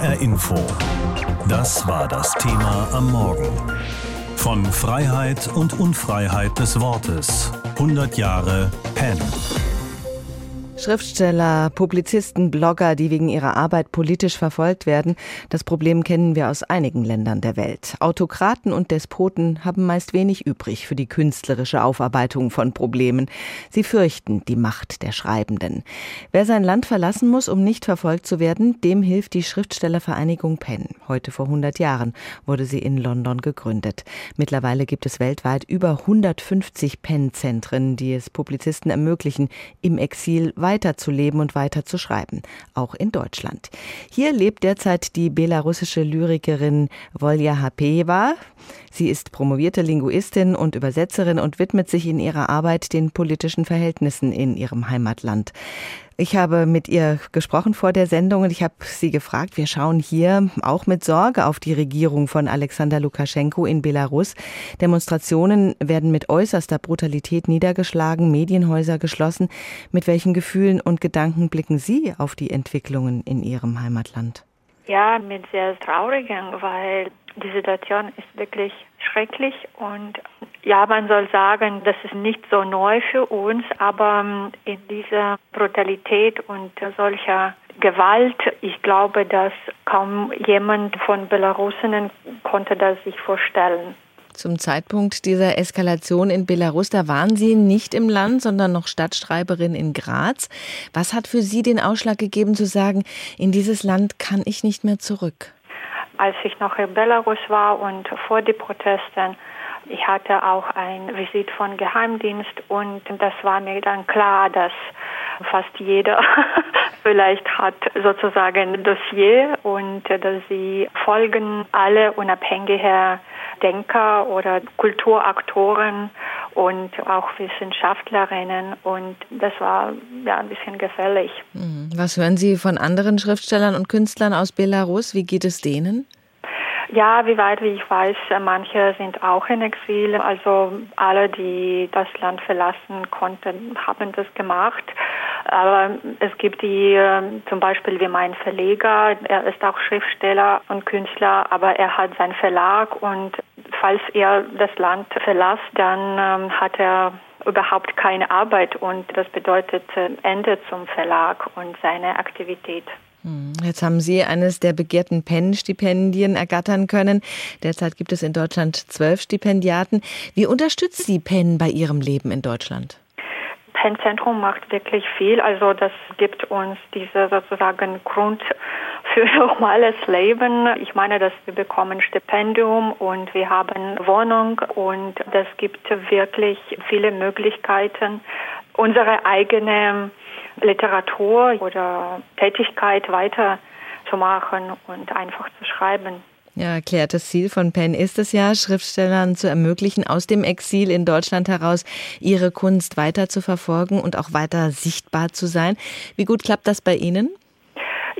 HR Info. Das war das Thema am Morgen. Von Freiheit und Unfreiheit des Wortes. 100 Jahre Penn. Schriftsteller, Publizisten, Blogger, die wegen ihrer Arbeit politisch verfolgt werden, das Problem kennen wir aus einigen Ländern der Welt. Autokraten und Despoten haben meist wenig übrig für die künstlerische Aufarbeitung von Problemen. Sie fürchten die Macht der Schreibenden. Wer sein Land verlassen muss, um nicht verfolgt zu werden, dem hilft die Schriftstellervereinigung Penn. Heute vor 100 Jahren wurde sie in London gegründet. Mittlerweile gibt es weltweit über 150 Penn-Zentren, die es Publizisten ermöglichen, im Exil weiter weiterzuleben und weiterzuschreiben, auch in Deutschland. Hier lebt derzeit die belarussische Lyrikerin Volja Hapeva. Sie ist promovierte Linguistin und Übersetzerin und widmet sich in ihrer Arbeit den politischen Verhältnissen in ihrem Heimatland. Ich habe mit ihr gesprochen vor der Sendung und ich habe sie gefragt, wir schauen hier auch mit Sorge auf die Regierung von Alexander Lukaschenko in Belarus. Demonstrationen werden mit äußerster Brutalität niedergeschlagen, Medienhäuser geschlossen. Mit welchen Gefühlen und Gedanken blicken Sie auf die Entwicklungen in Ihrem Heimatland? Ja, mit sehr traurigen, weil die Situation ist wirklich schrecklich und ja, man soll sagen, das ist nicht so neu für uns, aber ähm, in dieser Brutalität und solcher Gewalt, ich glaube, dass kaum jemand von Belarusinnen konnte das sich vorstellen. Zum Zeitpunkt dieser Eskalation in Belarus, da waren Sie nicht im Land, sondern noch Stadtschreiberin in Graz. Was hat für Sie den Ausschlag gegeben zu sagen, in dieses Land kann ich nicht mehr zurück? Als ich noch in Belarus war und vor den Protesten, ich hatte auch ein Visit von Geheimdienst und das war mir dann klar, dass fast jeder vielleicht hat sozusagen ein Dossier und dass sie folgen alle unabhängige Denker oder Kulturaktoren und auch Wissenschaftlerinnen und das war ja ein bisschen gefährlich. Mhm. Was hören Sie von anderen Schriftstellern und Künstlern aus Belarus? Wie geht es denen? Ja, wie weit wie ich weiß, manche sind auch in Exil. Also alle, die das Land verlassen konnten, haben das gemacht. Aber es gibt die, ähm, zum Beispiel wie mein Verleger, er ist auch Schriftsteller und Künstler, aber er hat seinen Verlag und falls er das Land verlässt, dann ähm, hat er überhaupt keine Arbeit und das bedeutet äh, Ende zum Verlag und seine Aktivität. Hm, jetzt haben Sie eines der begehrten Penn-Stipendien ergattern können. Derzeit gibt es in Deutschland zwölf Stipendiaten. Wie unterstützt Sie Penn bei Ihrem Leben in Deutschland? Penn-Zentrum macht wirklich viel. Also das gibt uns diese sozusagen Grund für normales Leben. Ich meine, dass wir bekommen Stipendium und wir haben Wohnung und das gibt wirklich viele Möglichkeiten, unsere eigene Literatur oder Tätigkeit weiterzumachen und einfach zu schreiben. Ja, erklärtes Ziel von Penn ist es ja, Schriftstellern zu ermöglichen, aus dem Exil in Deutschland heraus ihre Kunst weiter zu verfolgen und auch weiter sichtbar zu sein. Wie gut klappt das bei Ihnen?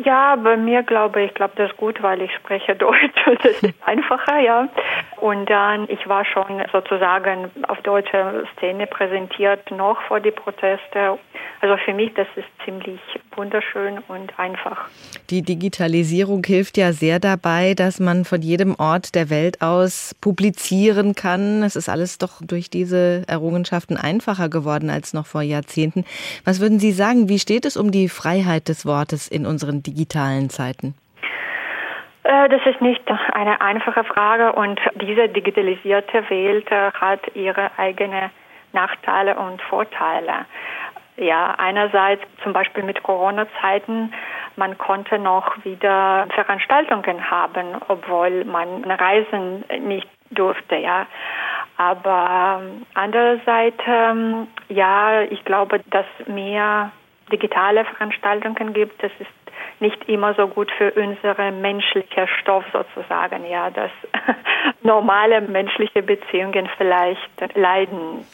Ja, bei mir glaube ich, klappt das gut, weil ich spreche Deutsch. Das ist einfacher, ja. Und dann, ich war schon sozusagen auf deutscher Szene präsentiert, noch vor die Proteste. Also für mich, das ist ziemlich wunderschön und einfach. Die Digitalisierung hilft ja sehr dabei, dass man von jedem Ort der Welt aus publizieren kann. Es ist alles doch durch diese Errungenschaften einfacher geworden als noch vor Jahrzehnten. Was würden Sie sagen, wie steht es um die Freiheit des Wortes in unseren digitalen Zeiten? Äh, das ist nicht eine einfache Frage und diese digitalisierte Welt äh, hat ihre eigenen Nachteile und Vorteile. Ja, einerseits zum Beispiel mit Corona-Zeiten, man konnte noch wieder Veranstaltungen haben, obwohl man reisen nicht durfte, ja. Aber ähm, andererseits, ähm, ja, ich glaube, dass mehr digitale Veranstaltungen gibt, das ist nicht immer so gut für unsere menschliche Stoff sozusagen, ja, dass normale menschliche Beziehungen vielleicht leiden.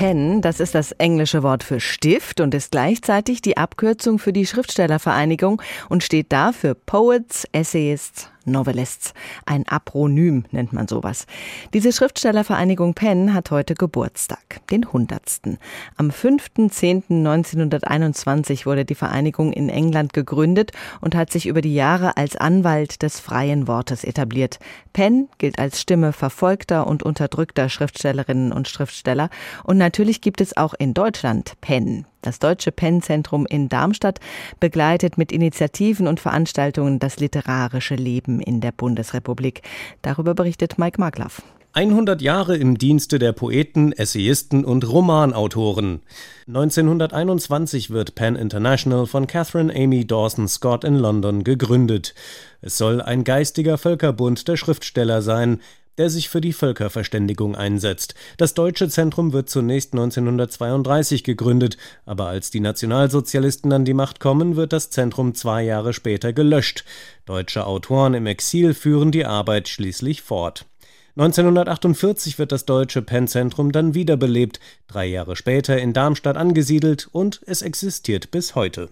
Pen, das ist das englische Wort für Stift und ist gleichzeitig die Abkürzung für die Schriftstellervereinigung und steht da für Poets, Essayists, Novelists. Ein Apronym nennt man sowas. Diese Schriftstellervereinigung Penn hat heute Geburtstag, den 100. Am 5.10.1921 wurde die Vereinigung in England gegründet und hat sich über die Jahre als Anwalt des freien Wortes etabliert. Penn gilt als Stimme verfolgter und unterdrückter Schriftstellerinnen und Schriftsteller. Und natürlich gibt es auch in Deutschland Penn. Das Deutsche Penn-Zentrum in Darmstadt begleitet mit Initiativen und Veranstaltungen das literarische Leben in der Bundesrepublik. Darüber berichtet Mike Marklaff. 100 Jahre im Dienste der Poeten, Essayisten und Romanautoren. 1921 wird Penn International von Catherine Amy Dawson Scott in London gegründet. Es soll ein geistiger Völkerbund der Schriftsteller sein, der sich für die Völkerverständigung einsetzt. Das Deutsche Zentrum wird zunächst 1932 gegründet, aber als die Nationalsozialisten an die Macht kommen, wird das Zentrum zwei Jahre später gelöscht. Deutsche Autoren im Exil führen die Arbeit schließlich fort. 1948 wird das deutsche Penn-Zentrum dann wiederbelebt, drei Jahre später in Darmstadt angesiedelt und es existiert bis heute.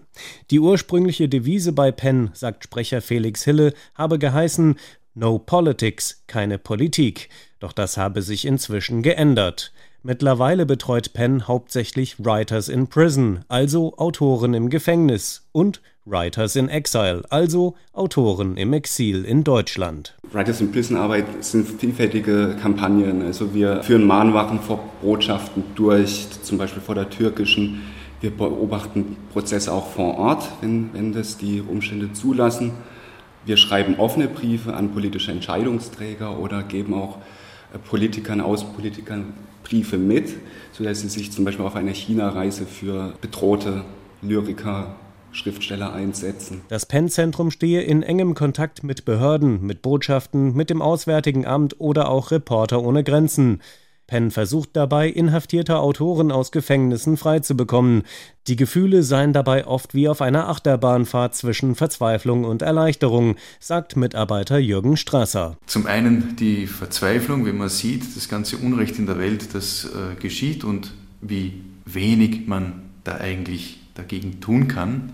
Die ursprüngliche Devise bei Penn, sagt Sprecher Felix Hille, habe geheißen No Politics, keine Politik. Doch das habe sich inzwischen geändert. Mittlerweile betreut Penn hauptsächlich Writers in Prison, also Autoren im Gefängnis, und Writers in Exile, also Autoren im Exil in Deutschland. Writers in Prison Arbeit sind vielfältige Kampagnen. Also wir führen Mahnwachen vor Botschaften durch, zum Beispiel vor der türkischen. Wir beobachten Prozesse auch vor Ort, wenn, wenn das die Umstände zulassen. Wir schreiben offene Briefe an politische Entscheidungsträger oder geben auch äh, Politikern, Außenpolitikern Briefe mit, sodass sie sich zum Beispiel auf einer China-Reise für bedrohte Lyriker Schriftsteller einsetzen. Das Penn-Zentrum stehe in engem Kontakt mit Behörden, mit Botschaften, mit dem Auswärtigen Amt oder auch Reporter ohne Grenzen. Penn versucht dabei, inhaftierte Autoren aus Gefängnissen freizubekommen. Die Gefühle seien dabei oft wie auf einer Achterbahnfahrt zwischen Verzweiflung und Erleichterung, sagt Mitarbeiter Jürgen Strasser. Zum einen die Verzweiflung, wenn man sieht, das ganze Unrecht in der Welt, das äh, geschieht und wie wenig man da eigentlich dagegen tun kann.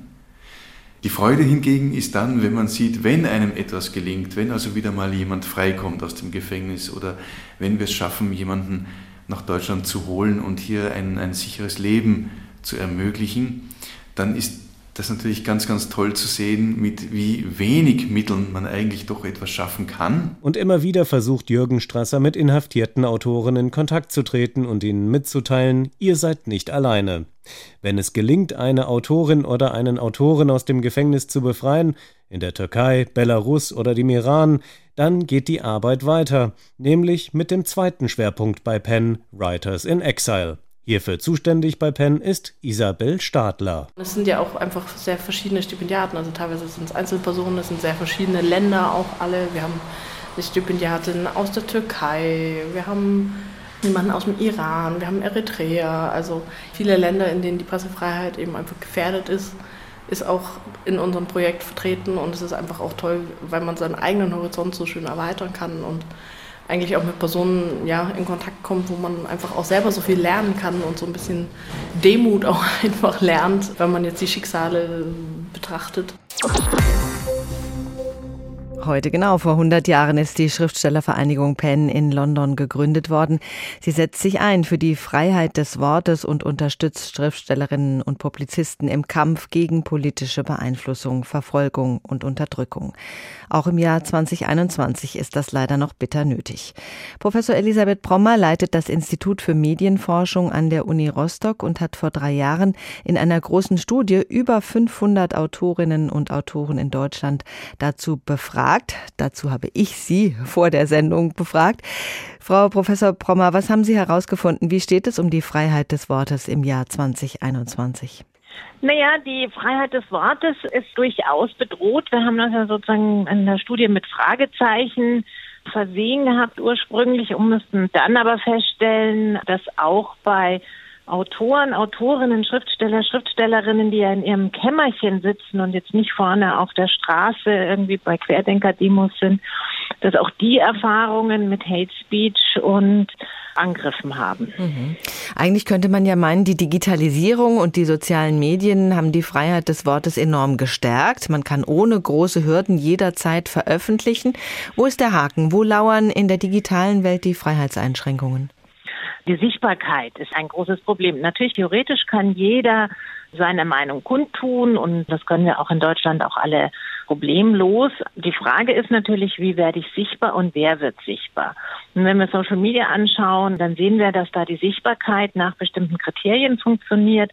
Die Freude hingegen ist dann, wenn man sieht, wenn einem etwas gelingt, wenn also wieder mal jemand freikommt aus dem Gefängnis oder wenn wir es schaffen, jemanden nach Deutschland zu holen und hier ein, ein sicheres Leben zu ermöglichen, dann ist das ist natürlich ganz, ganz toll zu sehen, mit wie wenig Mitteln man eigentlich doch etwas schaffen kann. Und immer wieder versucht Jürgen Strasser mit inhaftierten Autoren in Kontakt zu treten und ihnen mitzuteilen, ihr seid nicht alleine. Wenn es gelingt, eine Autorin oder einen Autoren aus dem Gefängnis zu befreien, in der Türkei, Belarus oder dem Iran, dann geht die Arbeit weiter, nämlich mit dem zweiten Schwerpunkt bei Penn, Writers in Exile. Hierfür zuständig bei Penn ist Isabel Stadler. Es sind ja auch einfach sehr verschiedene Stipendiaten, also teilweise sind es Einzelpersonen, es sind sehr verschiedene Länder auch alle. Wir haben eine Stipendiatin aus der Türkei, wir haben jemanden aus dem Iran, wir haben Eritrea, also viele Länder, in denen die Pressefreiheit eben einfach gefährdet ist, ist auch in unserem Projekt vertreten und es ist einfach auch toll, weil man seinen eigenen Horizont so schön erweitern kann und eigentlich auch mit Personen ja, in Kontakt kommt, wo man einfach auch selber so viel lernen kann und so ein bisschen Demut auch einfach lernt, wenn man jetzt die Schicksale betrachtet. Heute genau vor 100 Jahren ist die Schriftstellervereinigung Penn in London gegründet worden. Sie setzt sich ein für die Freiheit des Wortes und unterstützt Schriftstellerinnen und Publizisten im Kampf gegen politische Beeinflussung, Verfolgung und Unterdrückung. Auch im Jahr 2021 ist das leider noch bitter nötig. Professor Elisabeth Brommer leitet das Institut für Medienforschung an der Uni Rostock und hat vor drei Jahren in einer großen Studie über 500 Autorinnen und Autoren in Deutschland dazu befragt, befragt. Dazu habe ich Sie vor der Sendung befragt. Frau Professor Brommer, was haben Sie herausgefunden? Wie steht es um die Freiheit des Wortes im Jahr 2021? Naja, die Freiheit des Wortes ist durchaus bedroht. Wir haben das ja sozusagen in der Studie mit Fragezeichen versehen gehabt ursprünglich und mussten dann aber feststellen, dass auch bei Autoren, Autorinnen, Schriftsteller, Schriftstellerinnen, die ja in ihrem Kämmerchen sitzen und jetzt nicht vorne auf der Straße irgendwie bei Querdenker-Demos sind, dass auch die Erfahrungen mit Hate Speech und angegriffen haben. Mhm. Eigentlich könnte man ja meinen, die Digitalisierung und die sozialen Medien haben die Freiheit des Wortes enorm gestärkt. Man kann ohne große Hürden jederzeit veröffentlichen. Wo ist der Haken? Wo lauern in der digitalen Welt die Freiheitseinschränkungen? Die Sichtbarkeit ist ein großes Problem. Natürlich theoretisch kann jeder seine Meinung kundtun und das können wir auch in Deutschland auch alle problemlos. Die Frage ist natürlich, wie werde ich sichtbar und wer wird sichtbar? Und wenn wir Social Media anschauen, dann sehen wir, dass da die Sichtbarkeit nach bestimmten Kriterien funktioniert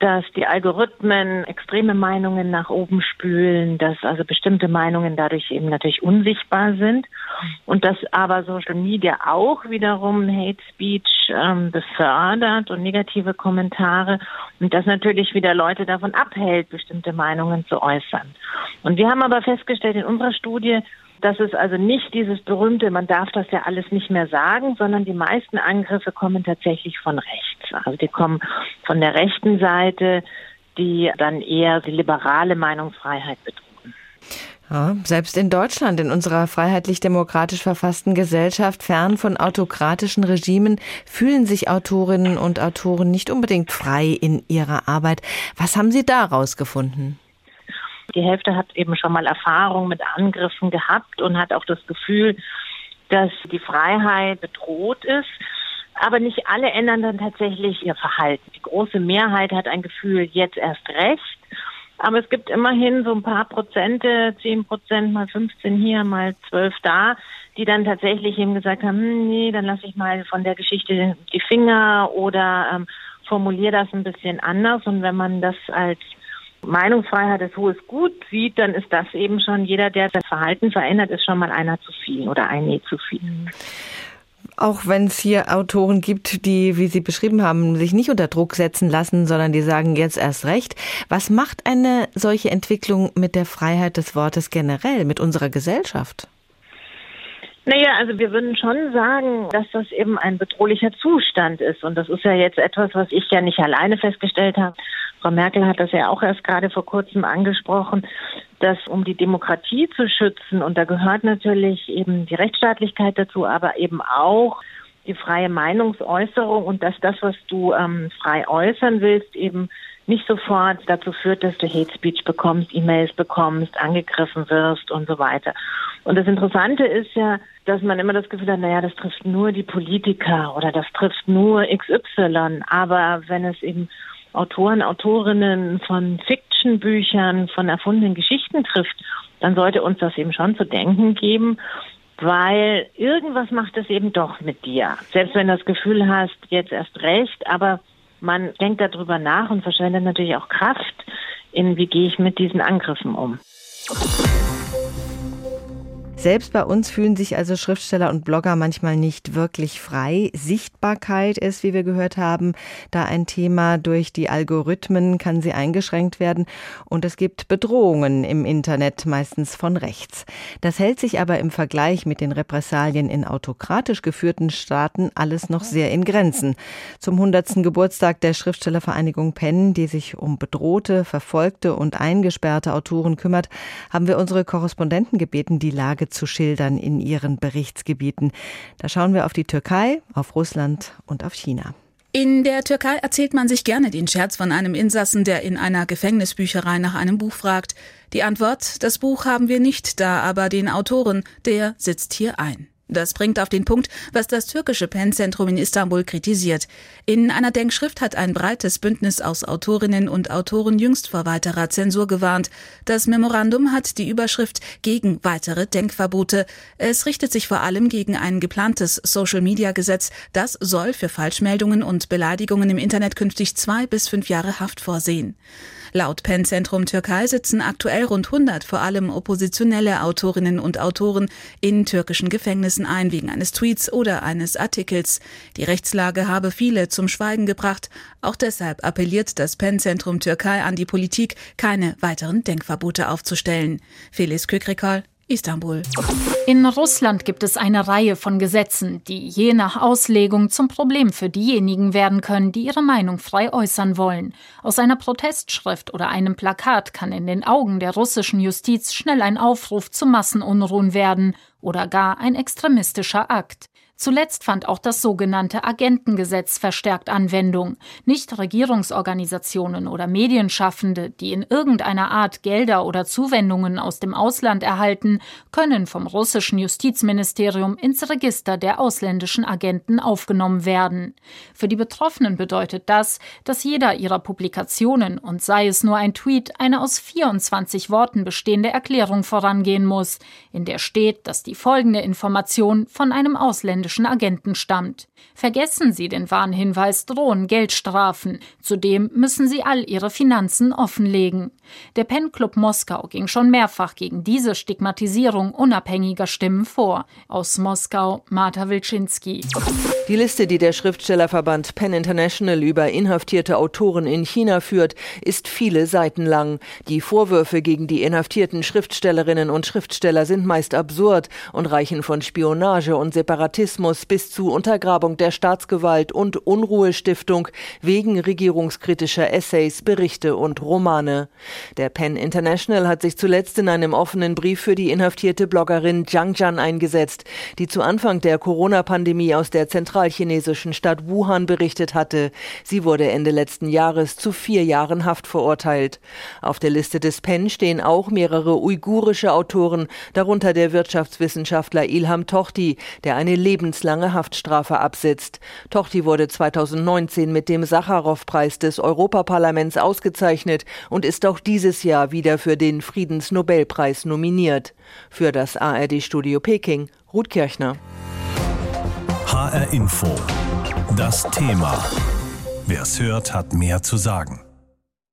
dass die Algorithmen extreme Meinungen nach oben spülen, dass also bestimmte Meinungen dadurch eben natürlich unsichtbar sind und dass aber Social Media auch wiederum Hate Speech ähm, befördert und negative Kommentare und das natürlich wieder Leute davon abhält, bestimmte Meinungen zu äußern. Und wir haben aber festgestellt in unserer Studie, dass es also nicht dieses berühmte, man darf das ja alles nicht mehr sagen, sondern die meisten Angriffe kommen tatsächlich von rechts. Also die kommen von der rechten Seite, die dann eher die liberale Meinungsfreiheit bedrohen. Ja, selbst in Deutschland, in unserer freiheitlich-demokratisch verfassten Gesellschaft, fern von autokratischen Regimen, fühlen sich Autorinnen und Autoren nicht unbedingt frei in ihrer Arbeit. Was haben Sie da rausgefunden? Die Hälfte hat eben schon mal Erfahrung mit Angriffen gehabt und hat auch das Gefühl, dass die Freiheit bedroht ist. Aber nicht alle ändern dann tatsächlich ihr Verhalten. Die große Mehrheit hat ein Gefühl, jetzt erst recht. Aber es gibt immerhin so ein paar Prozente, zehn Prozent, mal 15 hier, mal 12 da, die dann tatsächlich eben gesagt haben, hm, nee, dann lasse ich mal von der Geschichte die Finger oder ähm, formuliere das ein bisschen anders. Und wenn man das als Meinungsfreiheit als hohes Gut sieht, dann ist das eben schon jeder, der sein Verhalten verändert, ist schon mal einer zu viel oder eine zu viel. Auch wenn es hier Autoren gibt, die, wie Sie beschrieben haben, sich nicht unter Druck setzen lassen, sondern die sagen jetzt erst recht. Was macht eine solche Entwicklung mit der Freiheit des Wortes generell, mit unserer Gesellschaft? Naja, also wir würden schon sagen, dass das eben ein bedrohlicher Zustand ist. Und das ist ja jetzt etwas, was ich ja nicht alleine festgestellt habe. Frau Merkel hat das ja auch erst gerade vor kurzem angesprochen, dass um die Demokratie zu schützen, und da gehört natürlich eben die Rechtsstaatlichkeit dazu, aber eben auch die freie Meinungsäußerung und dass das, was du ähm, frei äußern willst, eben nicht sofort dazu führt, dass du Hate Speech bekommst, E-Mails bekommst, angegriffen wirst und so weiter. Und das Interessante ist ja, dass man immer das Gefühl hat, naja, das trifft nur die Politiker oder das trifft nur XY. Aber wenn es eben Autoren, Autorinnen von Fiction-Büchern, von erfundenen Geschichten trifft, dann sollte uns das eben schon zu denken geben, weil irgendwas macht es eben doch mit dir. Selbst wenn du das Gefühl hast, jetzt erst recht, aber man denkt darüber nach und verschwendet natürlich auch Kraft in, wie gehe ich mit diesen Angriffen um. Selbst bei uns fühlen sich also Schriftsteller und Blogger manchmal nicht wirklich frei. Sichtbarkeit ist, wie wir gehört haben, da ein Thema. Durch die Algorithmen kann sie eingeschränkt werden. Und es gibt Bedrohungen im Internet, meistens von rechts. Das hält sich aber im Vergleich mit den Repressalien in autokratisch geführten Staaten alles noch sehr in Grenzen. Zum 100. Geburtstag der Schriftstellervereinigung Penn, die sich um bedrohte, verfolgte und eingesperrte Autoren kümmert, haben wir unsere Korrespondenten gebeten, die Lage zu schildern in ihren Berichtsgebieten. Da schauen wir auf die Türkei, auf Russland und auf China. In der Türkei erzählt man sich gerne den Scherz von einem Insassen, der in einer Gefängnisbücherei nach einem Buch fragt. Die Antwort, das Buch haben wir nicht da, aber den Autoren, der sitzt hier ein. Das bringt auf den Punkt, was das türkische PEN-Zentrum in Istanbul kritisiert. In einer Denkschrift hat ein breites Bündnis aus Autorinnen und Autoren jüngst vor weiterer Zensur gewarnt. Das Memorandum hat die Überschrift gegen weitere Denkverbote. Es richtet sich vor allem gegen ein geplantes Social-Media-Gesetz. Das soll für Falschmeldungen und Beleidigungen im Internet künftig zwei bis fünf Jahre Haft vorsehen. Laut PEN-Zentrum Türkei sitzen aktuell rund 100 vor allem oppositionelle Autorinnen und Autoren in türkischen Gefängnissen ein wegen eines Tweets oder eines Artikels. Die Rechtslage habe viele zum Schweigen gebracht. Auch deshalb appelliert das PEN-Zentrum Türkei an die Politik, keine weiteren Denkverbote aufzustellen. Felis Kökrikal, Istanbul. In Russland gibt es eine Reihe von Gesetzen, die je nach Auslegung zum Problem für diejenigen werden können, die ihre Meinung frei äußern wollen. Aus einer Protestschrift oder einem Plakat kann in den Augen der russischen Justiz schnell ein Aufruf zu Massenunruhen werden oder gar ein extremistischer Akt. Zuletzt fand auch das sogenannte Agentengesetz verstärkt Anwendung. Nicht Regierungsorganisationen oder Medienschaffende, die in irgendeiner Art Gelder oder Zuwendungen aus dem Ausland erhalten, können vom russischen Justizministerium ins Register der ausländischen Agenten aufgenommen werden. Für die Betroffenen bedeutet das, dass jeder ihrer Publikationen und sei es nur ein Tweet eine aus 24 Worten bestehende Erklärung vorangehen muss, in der steht, dass die folgende Information von einem ausländischen russischen Agenten stammt. Vergessen Sie den Warnhinweis, drohen Geldstrafen. Zudem müssen Sie all Ihre Finanzen offenlegen. Der Pen Club Moskau ging schon mehrfach gegen diese Stigmatisierung unabhängiger Stimmen vor. Aus Moskau, Marta Wilczynski. Die Liste, die der Schriftstellerverband Pen International über inhaftierte Autoren in China führt, ist viele Seiten lang. Die Vorwürfe gegen die inhaftierten Schriftstellerinnen und Schriftsteller sind meist absurd und reichen von Spionage und Separatismus bis zu Untergrabung der Staatsgewalt und Unruhestiftung wegen regierungskritischer Essays, Berichte und Romane. Der Pen International hat sich zuletzt in einem offenen Brief für die inhaftierte Bloggerin Zhang Zhan eingesetzt, die zu Anfang der Corona-Pandemie aus der zentralchinesischen Stadt Wuhan berichtet hatte. Sie wurde Ende letzten Jahres zu vier Jahren Haft verurteilt. Auf der Liste des Pen stehen auch mehrere uigurische Autoren, darunter der Wirtschaftswissenschaftler Ilham Tochti, der eine lebenslange Haftstrafe absitzt. Tochti wurde 2019 mit dem Sacharow-Preis des Europaparlaments ausgezeichnet und ist auch dieses Jahr wieder für den Friedensnobelpreis nominiert. Für das ARD-Studio Peking, Ruth Kirchner. HR Info. Das Thema. Wer es hört, hat mehr zu sagen.